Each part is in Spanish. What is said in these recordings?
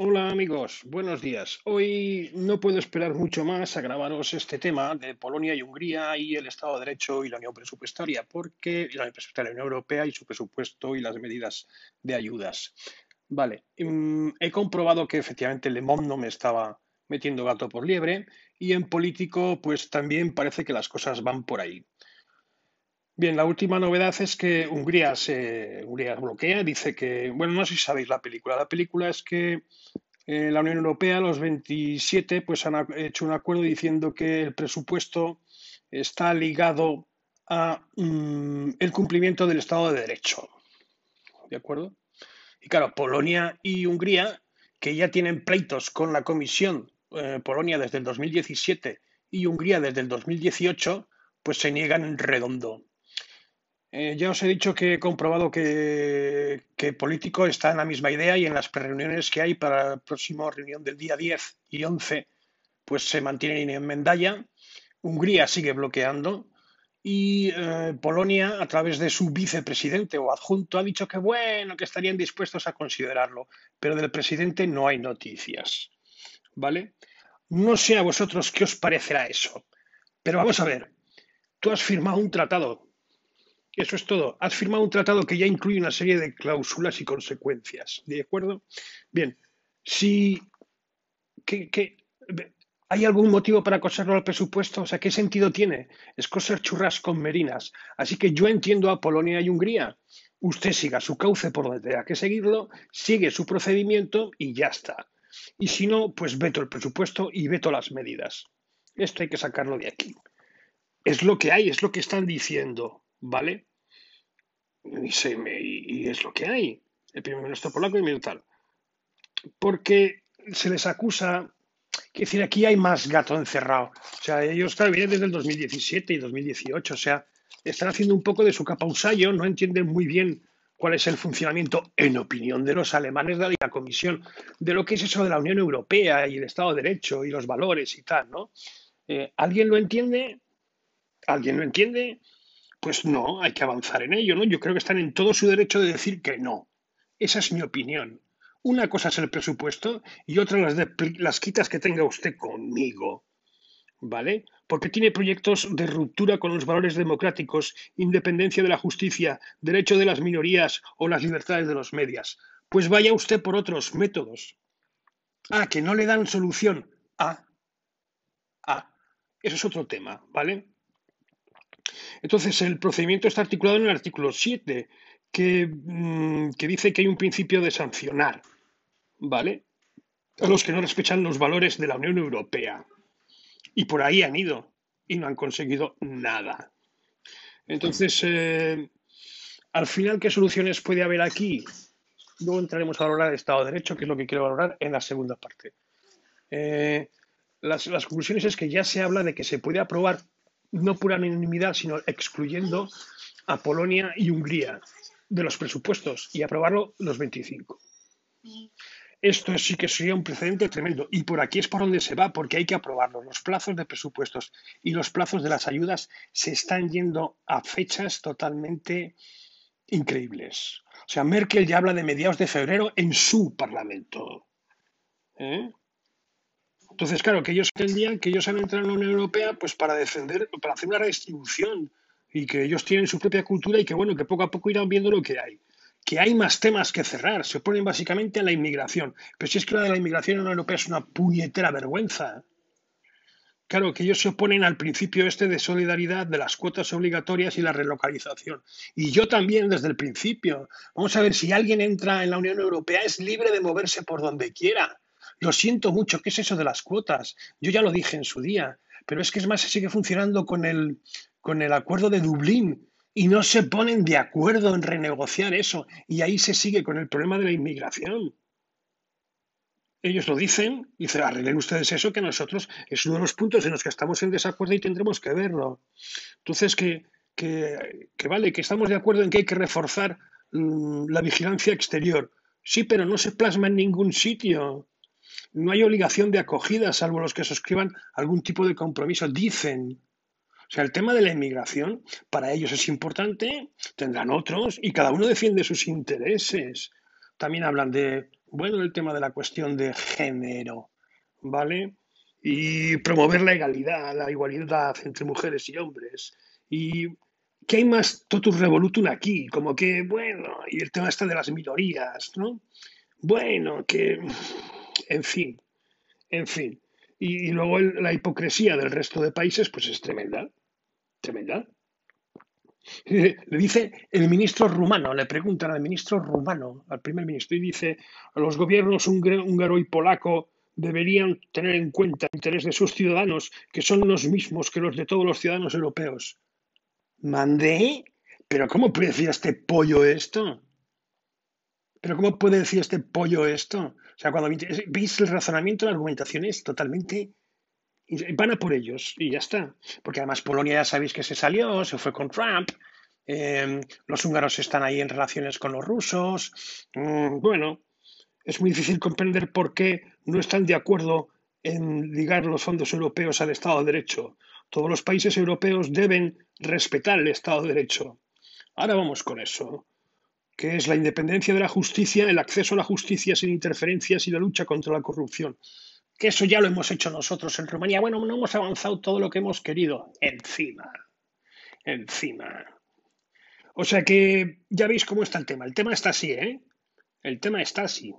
Hola amigos, buenos días. Hoy no puedo esperar mucho más a grabaros este tema de Polonia y Hungría y el Estado de Derecho y la Unión Presupuestaria, porque la Unión Presupuestaria la Unión Europea y su presupuesto y las medidas de ayudas. Vale, mm, he comprobado que efectivamente Le Monde no me estaba metiendo gato por liebre y en político pues también parece que las cosas van por ahí. Bien, la última novedad es que Hungría se Hungría bloquea, dice que, bueno, no sé si sabéis la película. La película es que eh, la Unión Europea, los 27, pues han hecho un acuerdo diciendo que el presupuesto está ligado a mm, el cumplimiento del Estado de Derecho. ¿De acuerdo? Y claro, Polonia y Hungría, que ya tienen pleitos con la Comisión, eh, Polonia desde el 2017 y Hungría desde el 2018, pues se niegan redondo. Eh, ya os he dicho que he comprobado que, que Político está en la misma idea y en las reuniones que hay para la próxima reunión del día 10 y 11, pues se mantienen en Mendalla. Hungría sigue bloqueando y eh, Polonia, a través de su vicepresidente o adjunto, ha dicho que bueno, que estarían dispuestos a considerarlo, pero del presidente no hay noticias. ¿Vale? No sé a vosotros qué os parecerá eso, pero vamos a ver. Tú has firmado un tratado eso es todo. Has firmado un tratado que ya incluye una serie de cláusulas y consecuencias. ¿De acuerdo? Bien. Si. ¿Hay algún motivo para coserlo al presupuesto? O sea, ¿qué sentido tiene? Es coser churras con merinas. Así que yo entiendo a Polonia y Hungría. Usted siga su cauce por donde tenga que seguirlo, sigue su procedimiento y ya está. Y si no, pues veto el presupuesto y veto las medidas. Esto hay que sacarlo de aquí. Es lo que hay, es lo que están diciendo, ¿vale? y, es lo que hay. El primer ministro polaco y el tal. Porque se les acusa, que decir, aquí hay más gato encerrado. O sea, ellos claro, vienen desde el 2017 y 2018. O sea, están haciendo un poco de su capa un no entienden muy bien cuál es el funcionamiento, en opinión de los alemanes de la Comisión, de lo que es eso de la Unión Europea y el Estado de Derecho y los valores y tal, ¿no? Eh, ¿Alguien lo entiende? ¿Alguien lo entiende? Pues no, hay que avanzar en ello, ¿no? Yo creo que están en todo su derecho de decir que no. Esa es mi opinión. Una cosa es el presupuesto y otra las, las quitas que tenga usted conmigo. ¿Vale? Porque tiene proyectos de ruptura con los valores democráticos, independencia de la justicia, derecho de las minorías o las libertades de los medios. Pues vaya usted por otros métodos. Ah, que no le dan solución. Ah, ah, eso es otro tema, ¿vale? Entonces, el procedimiento está articulado en el artículo 7, mm, que, dice que hay un principio de sancionar, ¿vale? A los que no respetan los valores de la Unión Europea. Y por ahí han ido y no han conseguido nada. Entonces, eh, al final, ¿qué soluciones puede haber aquí? Luego entraremos a valorar el Estado de Derecho, que es lo que quiero valorar en la segunda parte. Eh, las, las conclusiones es que ya se habla de que se puede aprobar no pura unanimidad, sino excluyendo a Polonia y Hungría de los presupuestos y aprobarlo los 25. Esto sí que sería un precedente tremendo. Y por aquí es por donde se va, porque hay que aprobarlo. Los plazos de presupuestos y los plazos de las ayudas se están yendo a fechas totalmente increíbles. O sea, Merkel ya habla de mediados de febrero en su Parlamento. ¿Eh? Entonces, claro, que ellos entendían que ellos han entrado en la Unión Europea pues para defender, para hacer una redistribución y que ellos tienen su propia cultura y que bueno, que poco a poco irán viendo lo que hay. Que hay más temas que cerrar, se oponen básicamente a la inmigración. Pero si es que la de la inmigración en la Unión Europea es una puñetera vergüenza. Claro, que ellos se oponen al principio este de solidaridad, de las cuotas obligatorias y la relocalización. Y yo también desde el principio. Vamos a ver, si alguien entra en la Unión Europea es libre de moverse por donde quiera. Lo siento mucho, ¿qué es eso de las cuotas? Yo ya lo dije en su día, pero es que es más, se sigue funcionando con el, con el acuerdo de Dublín y no se ponen de acuerdo en renegociar eso y ahí se sigue con el problema de la inmigración. Ellos lo dicen, dicen, arreglen ustedes eso, que nosotros es uno de los puntos en los que estamos en desacuerdo y tendremos que verlo. Entonces, que, que, que vale, que estamos de acuerdo en que hay que reforzar mm, la vigilancia exterior. Sí, pero no se plasma en ningún sitio. No hay obligación de acogida, salvo los que suscriban algún tipo de compromiso. Dicen. O sea, el tema de la inmigración para ellos es importante, tendrán otros y cada uno defiende sus intereses. También hablan de bueno el tema de la cuestión de género, ¿vale? Y promover la igualdad, la igualdad entre mujeres y hombres. Y que hay más totus revolutum aquí, como que, bueno, y el tema está de las minorías, ¿no? Bueno, que, en fin, en fin. Y, luego la hipocresía del resto de países, pues es tremenda, tremenda. Le dice el ministro rumano, le preguntan al ministro rumano, al primer ministro, y dice, los gobiernos húngaro y polaco deberían tener en cuenta el interés de sus ciudadanos, que son los mismos que los de todos los ciudadanos europeos. ¿Mandé? ¿Pero cómo puede decir este pollo esto? ¿Pero cómo puede decir este pollo esto? O sea, cuando veis el razonamiento, la argumentación es totalmente... Van a por ellos y ya está. Porque además Polonia ya sabéis que se salió, se fue con Trump. eh, los húngaros están ahí en relaciones con los rusos. mm, bueno, es muy difícil comprender por qué no están de acuerdo en ligar los fondos europeos al Estado de Derecho. Todos los países europeos deben respetar el Estado de Derecho. Ahora vamos con eso que es la independencia de la justicia, el acceso a la justicia sin interferencias y la lucha contra la corrupción. Que eso ya lo hemos hecho nosotros en Rumanía. Bueno, no hemos avanzado todo lo que hemos querido. Encima, encima. O sea que ya veis cómo está el tema. El tema está así, ¿eh? El tema está así.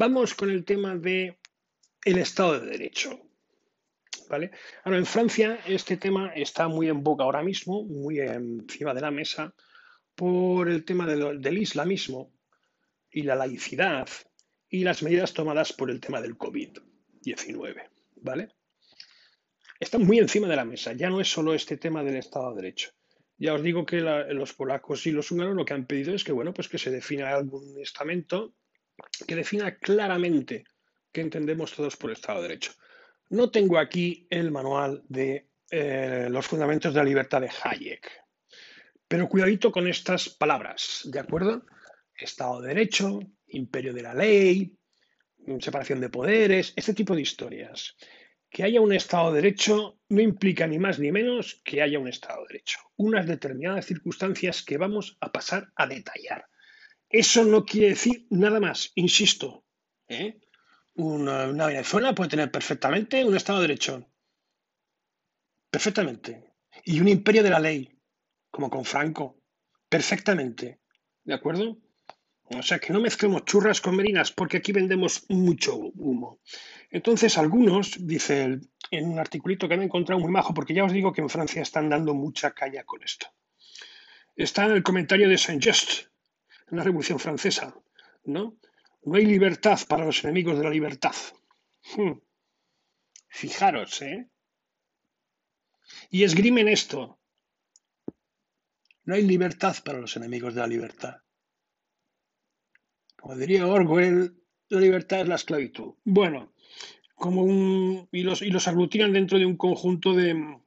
Vamos con el tema de el Estado de Derecho. ¿Vale? Ahora, en Francia este tema está muy en boca ahora mismo, muy encima de la mesa, por el tema del islamismo y la laicidad y las medidas tomadas por el tema del COVID-19. ¿Vale? Está muy encima de la mesa. Ya no es solo este tema del Estado de Derecho. Ya os digo que los polacos y los húngaros lo que han pedido es que, bueno, pues que se defina algún estamento que defina claramente qué entendemos todos por Estado de Derecho. No tengo aquí el manual de eh, los fundamentos de la libertad de Hayek, pero cuidadito con estas palabras, ¿de acuerdo? Estado de Derecho, imperio de la ley, separación de poderes, este tipo de historias. Que haya un Estado de Derecho no implica ni más ni menos que haya un Estado de Derecho. Unas determinadas circunstancias que vamos a pasar a detallar. Eso no quiere decir nada más, insisto. ¿eh? Una, Venezuela puede tener perfectamente un Estado de Derecho, perfectamente. Y un imperio de la ley, como con Franco, perfectamente. ¿De acuerdo? O sea, que no mezclemos churras con merinas, porque aquí vendemos mucho humo. Entonces, algunos, dice en un articulito que he encontrado muy majo, porque ya os digo que en Francia están dando mucha caña con esto. Está en el comentario de Saint-Just, en la Revolución Francesa, ¿no? No hay libertad para los enemigos de la libertad. Hmm. Fijaros, ¿eh? Y esgrimen esto. No hay libertad para los enemigos de la libertad. Como diría Orwell, la libertad es la esclavitud. Bueno, como un, y, los, y los aglutinan dentro de un conjunto de,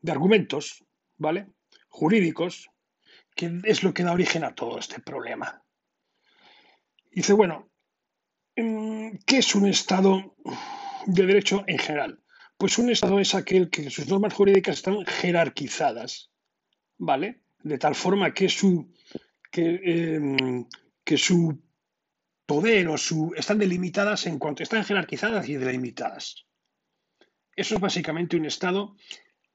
de argumentos, ¿vale? Jurídicos, que es lo que da origen a todo este problema. Dice, bueno, mm, ¿qué es un Estado de derecho en general? Pues un Estado es aquel que sus normas jurídicas están jerarquizadas, ¿vale? De tal forma que su, eh, que su poder o su están delimitadas en cuanto están jerarquizadas y delimitadas. Eso es básicamente un Estado,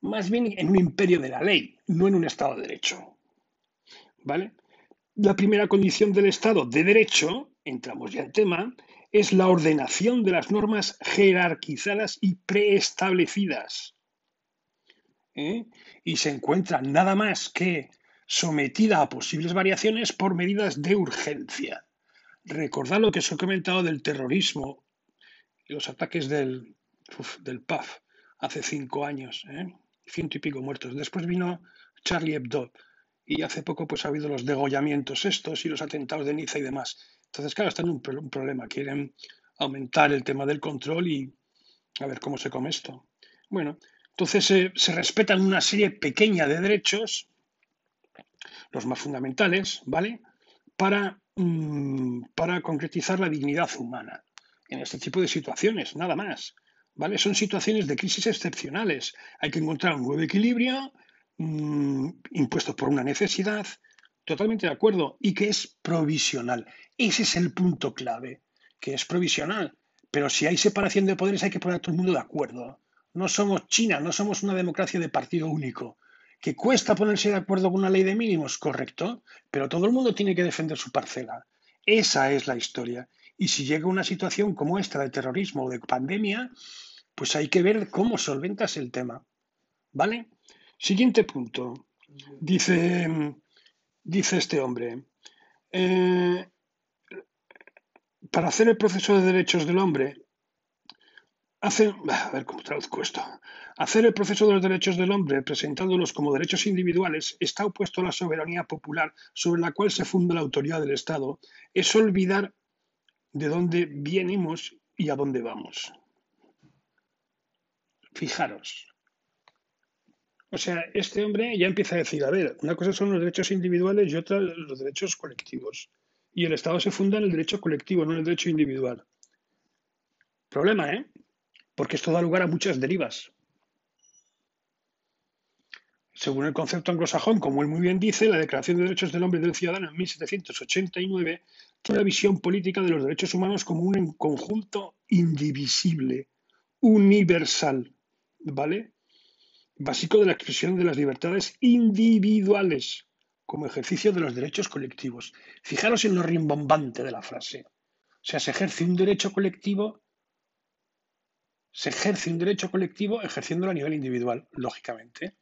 más bien en un imperio de la ley, no en un Estado de derecho. ¿Vale? La primera condición del Estado de derecho, entramos ya en tema, es la ordenación de las normas jerarquizadas y preestablecidas. ¿Eh? Y se encuentra nada más que sometida a posibles variaciones por medidas de urgencia. Recordad lo que os he comentado del terrorismo y los ataques del, del PAF hace cinco años, ¿eh? ciento y pico muertos. Después vino Charlie Hebdo y hace poco pues ha habido los degollamientos estos y los atentados de Niza y demás. Entonces, claro, están en un, problema. Quieren aumentar el tema del control y a ver cómo se come esto. Bueno, entonces eh, se respetan una serie pequeña de derechos los más fundamentales, ¿vale? Para, mm, para concretizar la dignidad humana en este tipo de situaciones, nada más. ¿Vale? Son situaciones de crisis excepcionales. Hay que encontrar un nuevo equilibrio mm, impuesto por una necesidad, totalmente de acuerdo, y que es provisional. Ese es el punto clave, que es provisional. Pero si hay separación de poderes hay que poner a todo el mundo de acuerdo. No somos China, no somos una democracia de partido único. ¿Que cuesta ponerse de acuerdo con una ley de mínimos? Correcto, pero todo el mundo tiene que defender su parcela. Esa es la historia. Y si llega una situación como esta de terrorismo o de pandemia, pues hay que ver cómo solventas el tema. ¿Vale? Siguiente punto. Dice, dice este hombre, eh, para hacer el proceso de derechos del hombre, hace, a ver cómo traduzco esto, hacer el proceso de los derechos del hombre presentándolos como derechos individuales está opuesto a la soberanía popular sobre la cual se funda la autoridad del Estado, es olvidar de dónde venimos y a dónde vamos. Fijaros. O sea, este hombre ya empieza a decir, a ver, una cosa son los derechos individuales y otra los derechos colectivos. Y el Estado se funda en el derecho colectivo, no en el derecho individual. Problema, ¿eh? Porque esto da lugar a muchas derivas. Según el concepto anglosajón, como él muy bien dice, la Declaración de Derechos del Hombre y del Ciudadano en 1789 tiene la visión política de los derechos humanos como un conjunto indivisible, universal, ¿vale? Básico de la expresión de las libertades individuales como ejercicio de los derechos colectivos. Fijaros en lo rimbombante de la frase. O sea, se ejerce un derecho colectivo, se ejerce un derecho colectivo ejerciéndolo a nivel individual, lógicamente.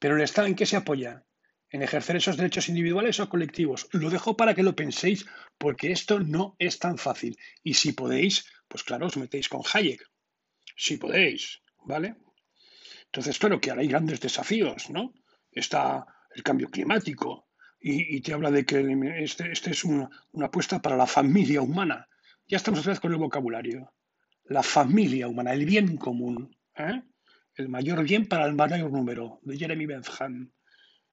Pero el Estado en qué se apoya? En ejercer esos derechos individuales o colectivos. Lo dejo para que lo penséis, porque esto no es tan fácil. Y si podéis, pues claro, os metéis con Hayek, si podéis, ¿vale? Entonces, claro que ahora hay grandes desafíos, ¿no? Está el cambio climático y, te habla de que este, este es una, apuesta para la familia humana. Ya estamos otra vez con el vocabulario. La familia humana, el bien común. ¿eh? El mayor bien para el mayor número, de Jeremy Bentham.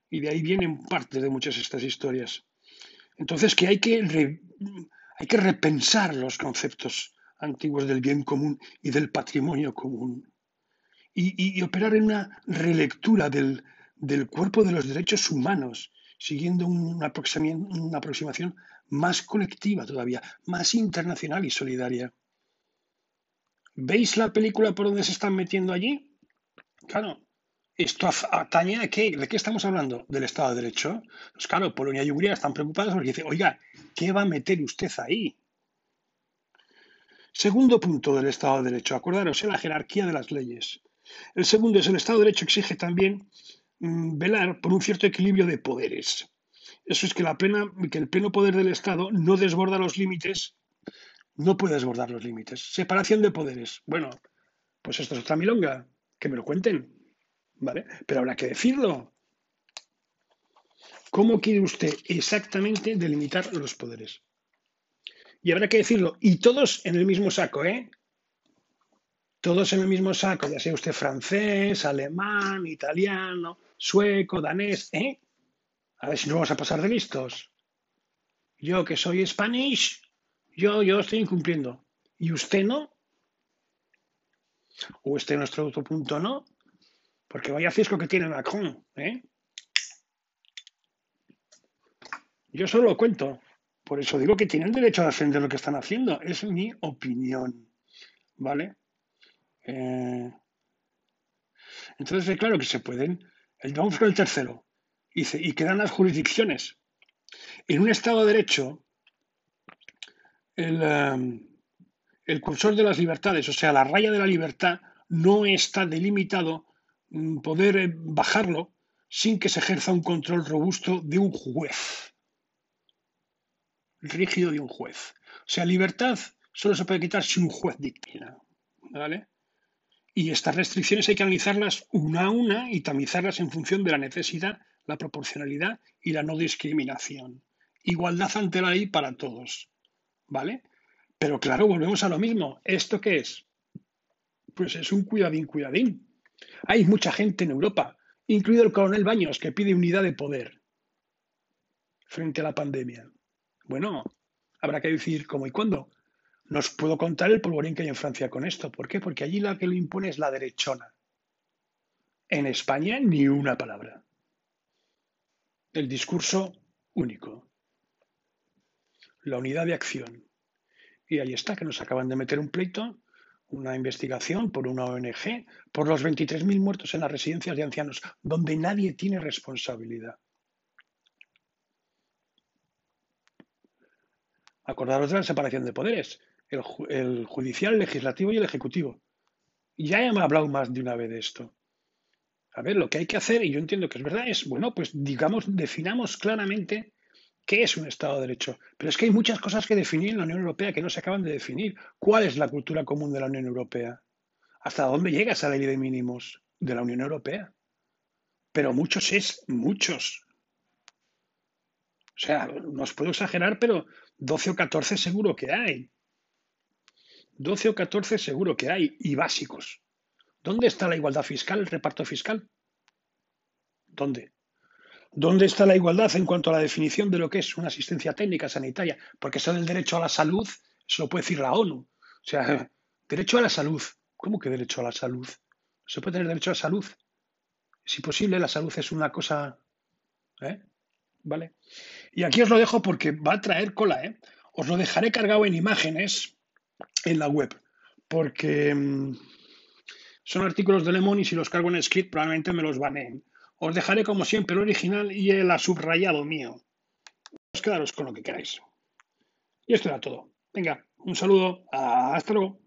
Y de ahí vienen parte de muchas de estas historias. Entonces, que hay que, hay que repensar los conceptos antiguos del bien común y del patrimonio común. Y, operar en una relectura del, cuerpo de los derechos humanos, siguiendo una aproximación, una aproximación más colectiva todavía, más internacional y solidaria. ¿Veis la película por donde se están metiendo allí? Claro, esto atañe a qué? ¿De qué estamos hablando? Del Estado de Derecho. Pues claro, Polonia y Hungría están preocupados porque dicen, oiga, ¿qué va a meter usted ahí? Segundo punto del Estado de Derecho, acordaros, es la jerarquía de las leyes. El segundo es el Estado de Derecho exige también mm, velar por un cierto equilibrio de poderes. Eso es que, la plena, que el pleno poder del Estado no desborda los límites, no puede desbordar los límites. Separación de poderes. Bueno, pues esto es otra milonga, que me lo cuenten, ¿vale? Pero habrá que decirlo. ¿Cómo quiere usted exactamente delimitar los poderes? Y habrá que decirlo, y todos en el mismo saco, ¿eh? Todos en el mismo saco, ya sea usted francés, alemán, italiano, sueco, danés, ¿eh? A ver si no vamos a pasar de listos. Yo que soy Spanish, yo, yo estoy incumpliendo. ¿Y usted no? ¿O este nuestro otro punto no? Porque vaya fisco que tiene Macron, ¿eh? Yo solo lo cuento. Por eso digo que tienen derecho a defender lo que están haciendo. Es mi opinión. ¿Vale? Eh, entonces, claro que se pueden. El, vamos con el tercero. Dice, y quedan las jurisdicciones. En un Estado de Derecho, el, um, el cursor de las libertades, o sea, la raya de la libertad, no está delimitado mm, poder eh, bajarlo sin que se ejerza un control robusto de un juez rígido de un juez. O sea, libertad solo se puede quitar si un juez dictina. ¿Vale? Y estas restricciones hay que analizarlas una a una y tamizarlas en función de la necesidad, la proporcionalidad y la no discriminación. Igualdad ante la ley para todos. ¿Vale? Pero claro, volvemos a lo mismo. ¿Esto qué es? Pues es un cuidadín, cuidadín. Hay mucha gente en Europa, incluido el coronel Baños, que pide unidad de poder. frente a la pandemia? Bueno, habrá que decir cómo y cuándo. No os puedo contar el polvorín que hay en Francia con esto. ¿Por qué? Porque allí la que lo impone es la derechona. En España ni una palabra. El discurso único. La unidad de acción. Y ahí está, que nos acaban de meter un pleito, una investigación por una ONG, por los 23.000 muertos en las residencias de ancianos, donde nadie tiene responsabilidad. Acordaros de la separación de poderes el, judicial, el legislativo y el ejecutivo. Ya he hablado más de una vez de esto. A ver, lo que hay que hacer, y yo entiendo que es verdad, es, bueno, pues digamos, definamos claramente qué es un Estado de Derecho. Pero es que hay muchas cosas que definir en la Unión Europea que no se acaban de definir. ¿Cuál es la cultura común de la Unión Europea? ¿Hasta dónde llega esa ley de mínimos de la Unión Europea? Pero muchos es muchos. O sea, no os puedo exagerar, pero 12 o 14 seguro que hay. 12 o 14 seguro que hay, y básicos. ¿Dónde está la igualdad fiscal, el reparto fiscal? ¿Dónde? ¿Dónde está la igualdad en cuanto a la definición de lo que es una asistencia técnica sanitaria? Porque eso del derecho a la salud, eso lo puede decir la ONU. O sea, derecho a la salud. ¿Cómo que derecho a la salud? ¿Se puede tener derecho a la salud? Si posible, la salud es una cosa... ¿eh? ¿Vale? Y aquí os lo dejo porque va a traer cola, ¿eh? Os lo dejaré cargado en imágenes en la web, porque mm, son artículos de Lemon y si los cargo en script probablemente me los baneen. Os dejaré como siempre el original y el subrayado mío. Os quedaros con lo que queráis. Y esto era todo. Venga, un saludo. Hasta luego.